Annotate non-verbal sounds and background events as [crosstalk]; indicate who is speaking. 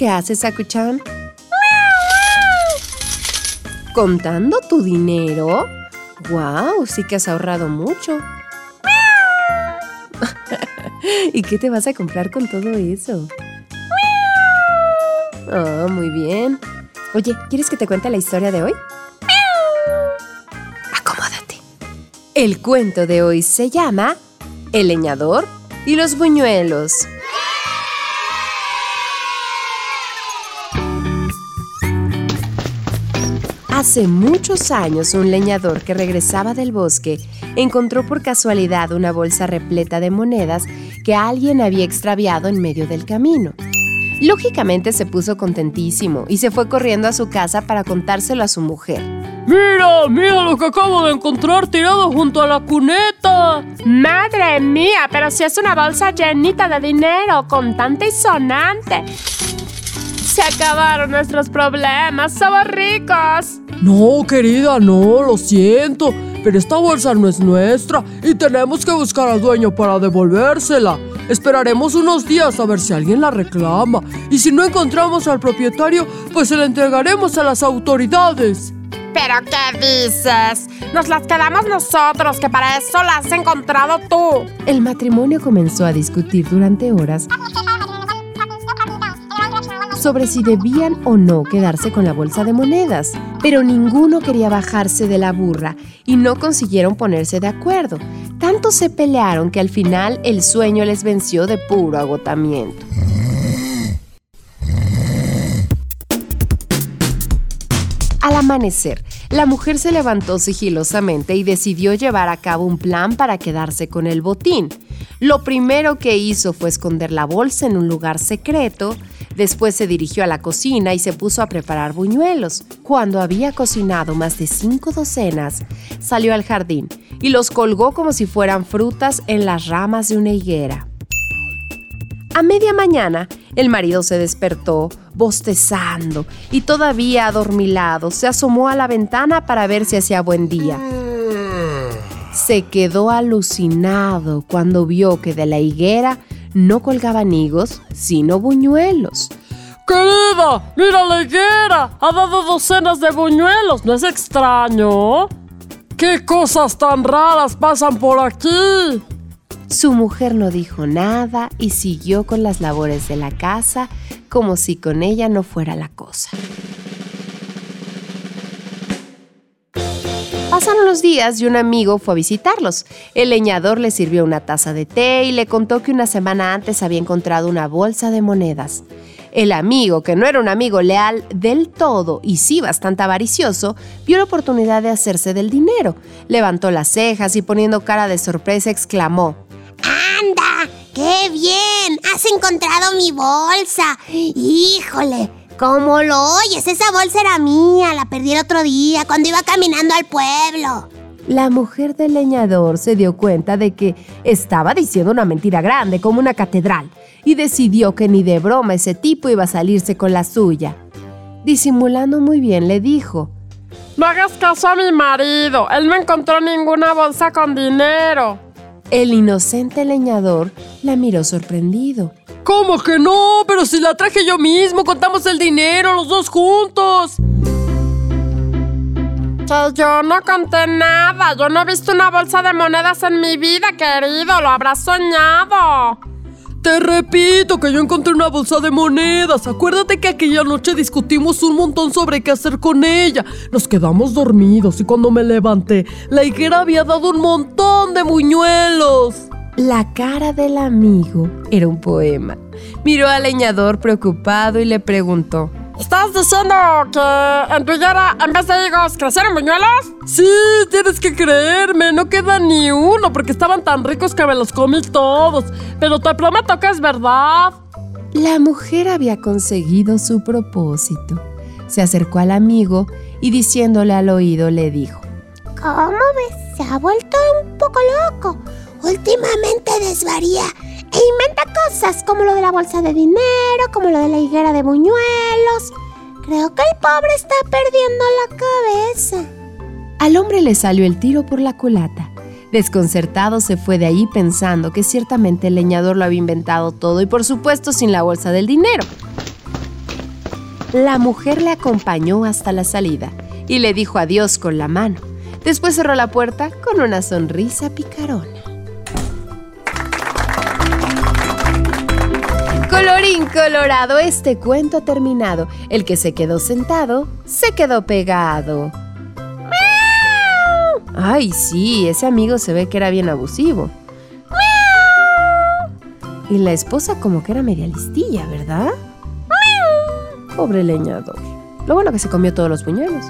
Speaker 1: ¿Qué haces, Sakuchan? ¿Contando tu dinero? ¡Wow! Sí que has ahorrado mucho. [laughs] ¿Y qué te vas a comprar con todo eso? Oh, muy bien. Oye, ¿quieres que te cuente la historia de hoy? Acomódate. El cuento de hoy se llama El leñador y los buñuelos. Hace muchos años un leñador que regresaba del bosque encontró por casualidad una bolsa repleta de monedas que alguien había extraviado en medio del camino. Lógicamente se puso contentísimo y se fue corriendo a su casa para contárselo a su mujer.
Speaker 2: ¡Mira, mira lo que acabo de encontrar tirado junto a la cuneta!
Speaker 3: ¡Madre mía! Pero si es una bolsa llenita de dinero, contante y sonante. Se acabaron nuestros problemas, somos ricos.
Speaker 2: No, querida, no, lo siento. Pero esta bolsa no es nuestra y tenemos que buscar al dueño para devolvérsela. Esperaremos unos días a ver si alguien la reclama. Y si no encontramos al propietario, pues se la entregaremos a las autoridades.
Speaker 3: ¿Pero qué dices? Nos las quedamos nosotros, que para eso las has encontrado tú.
Speaker 1: El matrimonio comenzó a discutir durante horas sobre si debían o no quedarse con la bolsa de monedas, pero ninguno quería bajarse de la burra y no consiguieron ponerse de acuerdo. Tanto se pelearon que al final el sueño les venció de puro agotamiento. Al amanecer, la mujer se levantó sigilosamente y decidió llevar a cabo un plan para quedarse con el botín. Lo primero que hizo fue esconder la bolsa en un lugar secreto, después se dirigió a la cocina y se puso a preparar buñuelos. Cuando había cocinado más de cinco docenas, salió al jardín y los colgó como si fueran frutas en las ramas de una higuera. A media mañana, el marido se despertó, bostezando, y todavía adormilado se asomó a la ventana para ver si hacía buen día. Se quedó alucinado cuando vio que de la higuera no colgaban higos, sino buñuelos.
Speaker 2: Querida, mira la higuera, ha dado docenas de buñuelos, ¿no es extraño? ¿Qué cosas tan raras pasan por aquí?
Speaker 1: Su mujer no dijo nada y siguió con las labores de la casa como si con ella no fuera la cosa. Pasaron los días y un amigo fue a visitarlos. El leñador le sirvió una taza de té y le contó que una semana antes había encontrado una bolsa de monedas. El amigo, que no era un amigo leal del todo y sí bastante avaricioso, vio la oportunidad de hacerse del dinero. Levantó las cejas y poniendo cara de sorpresa exclamó,
Speaker 4: ¡Anda! ¡Qué bien! ¡Has encontrado mi bolsa! ¡Híjole! ¿Cómo lo oyes? Esa bolsa era mía, la perdí el otro día cuando iba caminando al pueblo.
Speaker 1: La mujer del leñador se dio cuenta de que estaba diciendo una mentira grande como una catedral y decidió que ni de broma ese tipo iba a salirse con la suya. Disimulando muy bien le dijo,
Speaker 3: No hagas caso a mi marido, él no encontró ninguna bolsa con dinero.
Speaker 1: El inocente leñador la miró sorprendido.
Speaker 2: ¿Cómo que no? Pero si la traje yo mismo, contamos el dinero los dos juntos.
Speaker 3: Que yo no conté nada, yo no he visto una bolsa de monedas en mi vida, querido, lo habrás soñado.
Speaker 2: Te repito que yo encontré una bolsa de monedas. Acuérdate que aquella noche discutimos un montón sobre qué hacer con ella. Nos quedamos dormidos y cuando me levanté, la higuera había dado un montón de buñuelos.
Speaker 1: La cara del amigo era un poema. Miró al leñador preocupado y le preguntó.
Speaker 5: ¿Estás diciendo que en tu higuera en vez de higos crecieron buñuelos?
Speaker 2: Sí, tienes que creerme, no queda ni uno porque estaban tan ricos que me los comí todos. Pero te prometo que es verdad.
Speaker 1: La mujer había conseguido su propósito. Se acercó al amigo y diciéndole al oído le dijo,
Speaker 4: ¿Cómo ves? Se ha vuelto un poco loco. Últimamente desvaría e inventa cosas como lo de la bolsa de dinero, como lo de la higuera de buñuelos. Creo que el pobre está perdiendo la cabeza.
Speaker 1: Al hombre le salió el tiro por la culata. Desconcertado se fue de allí pensando que ciertamente el leñador lo había inventado todo y por supuesto sin la bolsa del dinero. La mujer le acompañó hasta la salida y le dijo adiós con la mano. Después cerró la puerta con una sonrisa picarona. Colorín colorado, este cuento ha terminado. El que se quedó sentado, se quedó pegado. Ay, sí, ese amigo se ve que era bien abusivo. Y la esposa como que era media listilla, ¿verdad? Pobre leñador. Lo bueno que se comió todos los buñuelos.